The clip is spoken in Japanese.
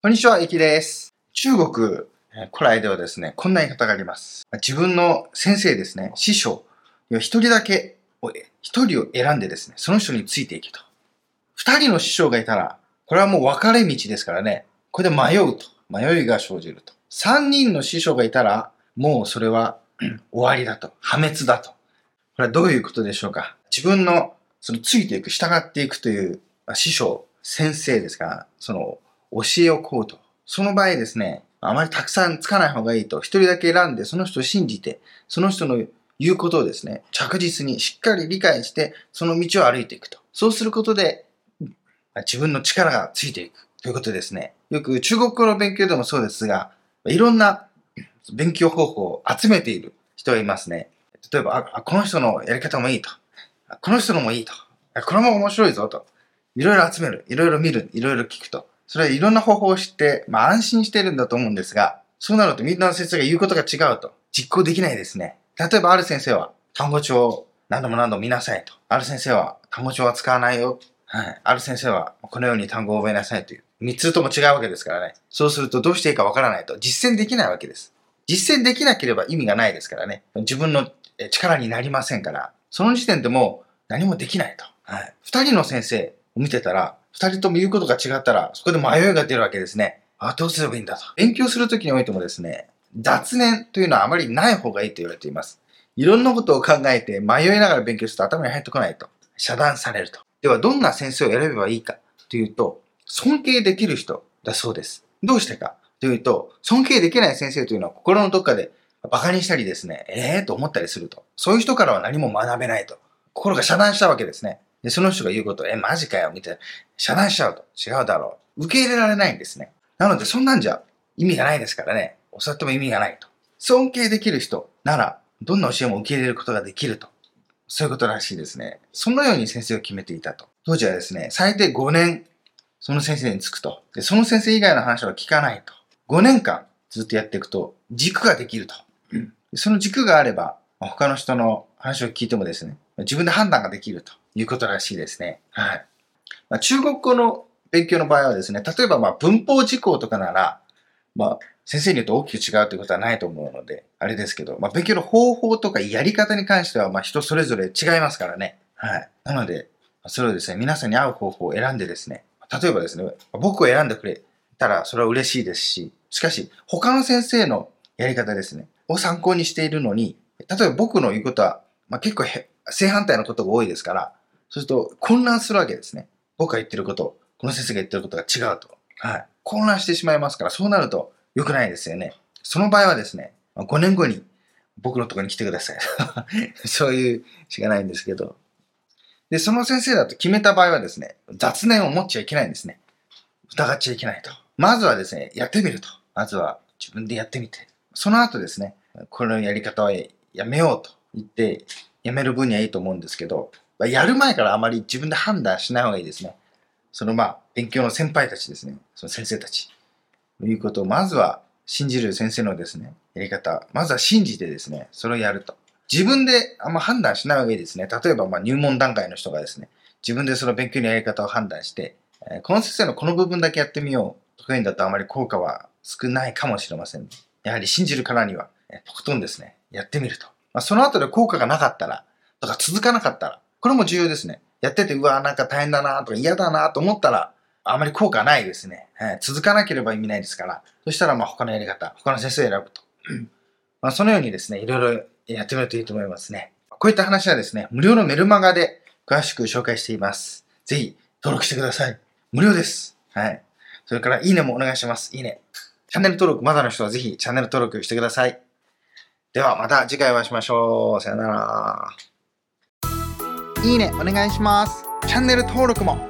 こんにちは、いきです。中国、えー古来ではですね、こんな言い方があります。自分の先生ですね、師匠、一人だけを、一人を選んでですね、その人についていけと。二人の師匠がいたら、これはもう分かれ道ですからね、これで迷うと。迷いが生じると。三人の師匠がいたら、もうそれは終わりだと。破滅だと。これはどういうことでしょうか自分の、そのついていく、従っていくという師匠、先生ですから、その教えをこうと。その場合ですね、あまりたくさんつかない方がいいと。一人だけ選んで、その人を信じて、その人の言うことをですね、着実にしっかり理解して、その道を歩いていくと。そうすることで、自分の力がついていくということですね。よく中国語の勉強でもそうですが、いろんな勉強方法を集めている人がいますね。例えば、あこの人のやり方もいいと。この人のもいいと。これも面白いぞと。いろいろ集める。いろいろ見る。いろいろ聞くと。それはいろんな方法を知って、まあ安心してるんだと思うんですが、そうなるとみんなの先生が言うことが違うと。実行できないですね。例えばある先生は、単語帳を何度も何度も見なさいと。ある先生は、単語帳は使わないよ。はい。ある先生は、このように単語を覚えなさいという。三つとも違うわけですからね。そうするとどうしていいかわからないと。実践できないわけです。実践できなければ意味がないですからね。自分の力になりませんから。その時点でもう何もできないと。はい。二人の先生見てたら、二人とも言うことが違ったら、そこで迷いが出るわけですね。あ、どうすればいいんだと。勉強するときにおいてもですね、雑念というのはあまりない方がいいと言われています。いろんなことを考えて迷いながら勉強すると頭に入ってこないと。遮断されると。では、どんな先生を選べばいいかというと、尊敬できる人だそうです。どうしてかというと、尊敬できない先生というのは心のどっかで馬鹿にしたりですね、ええー、と思ったりすると。そういう人からは何も学べないと。心が遮断したわけですね。で、その人が言うこと、え、マジかよ、みたいな。遮断しちゃうと。違うだろう。受け入れられないんですね。なので、そんなんじゃ意味がないですからね。教わっても意味がないと。尊敬できる人なら、どんな教えも受け入れることができると。そういうことらしいですね。そのように先生を決めていたと。当時はですね、最低5年、その先生につくと。で、その先生以外の話は聞かないと。5年間ずっとやっていくと、軸ができると。うんその軸があれば、他の人の話を聞いてもですね、自分で判断ができるということらしいですね。はい。まあ、中国語の勉強の場合はですね、例えばまあ文法事項とかなら、まあ、先生によって大きく違うということはないと思うので、あれですけど、まあ、勉強の方法とかやり方に関しては、まあ、人それぞれ違いますからね。はい。なので、それをですね、皆さんに合う方法を選んでですね、例えばですね、僕を選んでくれたらそれは嬉しいですし、しかし、他の先生のやり方ですね、を参考にしているのに、例えば僕の言うことは、まあ、結構正反対のことが多いですから、そうすると混乱するわけですね。僕が言ってること、この先生が言ってることが違うと。はい。混乱してしまいますから、そうなると良くないですよね。その場合はですね、5年後に僕のとこに来てください。そういうしかないんですけど。で、その先生だと決めた場合はですね、雑念を持っちゃいけないんですね。疑っちゃいけないと。まずはですね、やってみると。まずは自分でやってみて。その後ですね、このやり方はやめようと言って、やめる分にはいいと思うんですけど、まあやる前からあまり自分で判断しない方がいいですね。そのまあ、勉強の先輩たちですね。その先生たち。ということを、まずは信じる先生のですね、やり方。まずは信じてですね、それをやると。自分であんま判断しない方がいいですね。例えば、ま入門段階の人がですね、自分でその勉強のやり方を判断して、えこの先生のこの部分だけやってみよう。とかいうんだとあまり効果は少ないかもしれません。やはり信じるからには、えとことんですね、やってみると。まあ、その後で効果がなかったら、とか続かなかったら、これも重要ですね。やってて、うわ、なんか大変だなとか嫌だなと思ったら、あまり効果ないですね。はい続かなければ意味ないですから。そしたら、まあ他のやり方、他の先生を選ぶと。まあそのようにですね、いろいろやってみるといいと思いますね。こういった話はですね、無料のメルマガで詳しく紹介しています。ぜひ登録してください。無料です。はい。それから、いいねもお願いします。いいね。チャンネル登録まだの人はぜひチャンネル登録してください。ではまた次回お会いしましょう。さよなら。いいねお願いします。チャンネル登録も